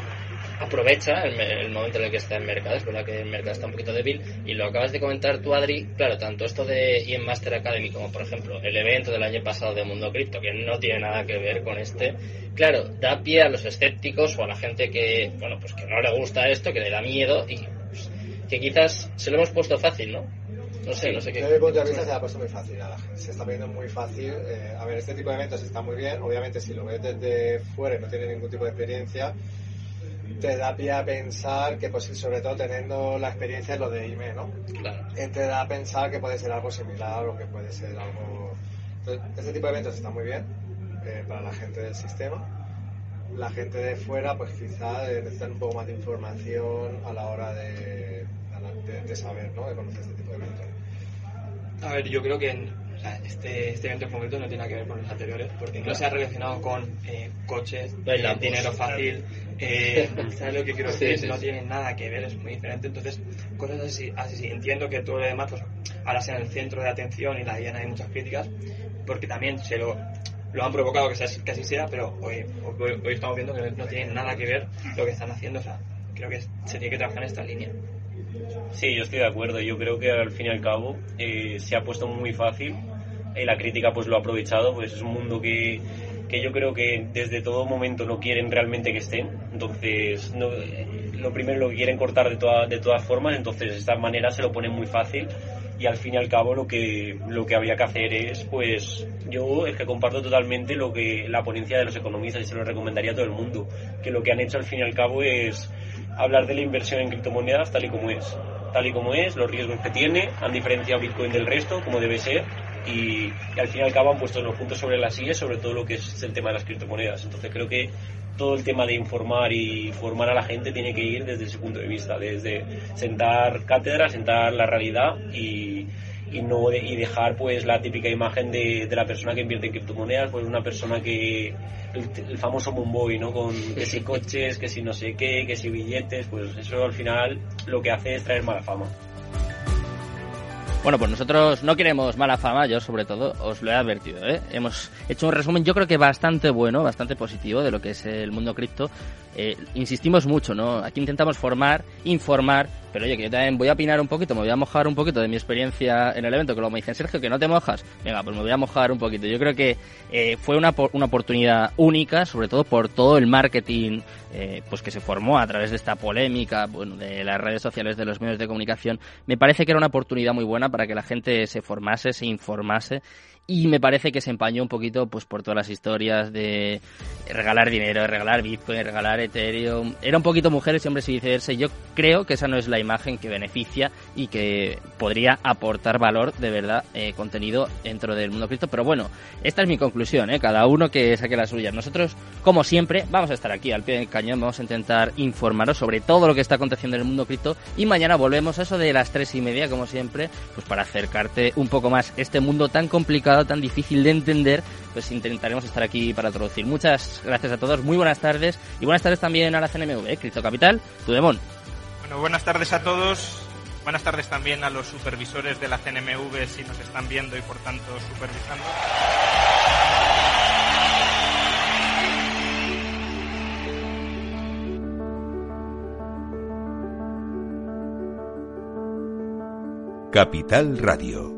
aprovecha el, el, momento en el que está el mercado. Es verdad que el mercado está un poquito débil y lo acabas de comentar tú, Adri. Claro, tanto esto de IEM Master Academy como, por ejemplo, el evento del año pasado de Mundo Cripto, que no tiene nada que ver con este, claro, da pie a los escépticos o a la gente que, bueno, pues que no le gusta esto, que le da miedo y pues, que quizás se lo hemos puesto fácil, ¿no? No sé, no sé qué. Desde mi punto de vista se ha puesto muy fácil a la gente. Se está viendo muy fácil. Eh, a ver, este tipo de eventos está muy bien. Obviamente, si lo ves desde fuera y no tienes ningún tipo de experiencia, te da pie a pensar que, pues, sobre todo teniendo la experiencia en lo de IME, ¿no? Claro. Eh, Te da a pensar que puede ser algo similar o que puede ser algo. Entonces, este tipo de eventos está muy bien eh, para la gente del sistema. La gente de fuera, pues quizá eh, necesitan un poco más de información a la hora de, de, de saber, ¿no? De conocer este tipo de eventos. A ver, yo creo que en- o sea, este, este evento en concreto no tiene nada que ver con los anteriores, porque no se ha relacionado con eh, coches, eh, dinero fácil, eh, (laughs) ¿sabes lo que quiero decir? sí, no sí. tiene nada que ver, es muy diferente. Entonces, cosas así, así sí, entiendo que todo lo demás, pues ahora sea en el centro de atención y la IAN hay muchas críticas, porque también se lo, lo han provocado que, sea, que así sea, pero hoy, hoy, hoy estamos viendo que no tiene nada que ver lo que están haciendo, o sea, creo que se tiene que trabajar en esta línea. Sí, yo estoy de acuerdo. Yo creo que al fin y al cabo eh, se ha puesto muy fácil y la crítica pues lo ha aprovechado. Pues es un mundo que, que yo creo que desde todo momento no quieren realmente que estén. Entonces, no, eh, lo primero lo quieren cortar de, toda- de todas formas. Entonces, de esta manera se lo ponen muy fácil. Y al fin y al cabo lo que, lo que habría que hacer es, pues, yo es que comparto totalmente lo que la ponencia de los economistas y se lo recomendaría a todo el mundo. Que lo que han hecho al fin y al cabo es hablar de la inversión en criptomonedas tal y como es. Tal y como es, los riesgos que tiene, han diferenciado Bitcoin del resto, como debe ser, y, y al fin y al cabo han puesto los puntos sobre las sillas sobre todo lo que es el tema de las criptomonedas. Entonces creo que todo el tema de informar y formar a la gente tiene que ir desde ese punto de vista, desde sentar cátedra, sentar la realidad y, y no de- y dejar pues la típica imagen de, de la persona que invierte en criptomonedas, pues una persona que el, famoso Mumboy, ¿no? Con que si coches, que si no sé qué, que si billetes, pues eso al final lo que hace es traer mala fama. Bueno, pues nosotros no queremos mala fama, yo sobre todo os lo he advertido. ¿eh? Hemos hecho un resumen, yo creo que bastante bueno, bastante positivo de lo que es el mundo cripto. Eh, insistimos mucho, ¿no? Aquí intentamos formar, informar, pero oye, que yo también voy a opinar un poquito, me voy a mojar un poquito de mi experiencia en el evento, que luego me dicen, Sergio, que no te mojas. Venga, pues me voy a mojar un poquito. Yo creo que eh, fue una, una oportunidad única, sobre todo por todo el marketing eh, pues que se formó a través de esta polémica, bueno, de las redes sociales, de los medios de comunicación. Me parece que era una oportunidad muy buena para que la gente se formase, se informase y me parece que se empañó un poquito pues por todas las historias de regalar dinero, regalar Bitcoin, regalar Ethereum. Era un poquito mujeres y hombres y viceversa. Yo creo que esa no es la imagen que beneficia y que podría aportar valor de verdad, eh, contenido dentro del mundo cripto. Pero bueno, esta es mi conclusión, ¿eh? cada uno que saque las suyas. Nosotros, como siempre, vamos a estar aquí al pie del cañón, vamos a intentar informaros sobre todo lo que está aconteciendo en el mundo cripto y mañana volvemos a eso de las tres y media, como siempre, pues para acercarte un poco más este mundo tan complicado, tan difícil de entender, pues intentaremos estar aquí para traducir. Muchas gracias a todos, muy buenas tardes y buenas tardes también a la CNMV, ¿eh? Cripto Capital, tu demon. Bueno, buenas tardes a todos. Buenas tardes también a los supervisores de la CNMV si nos están viendo y por tanto supervisando. Capital Radio,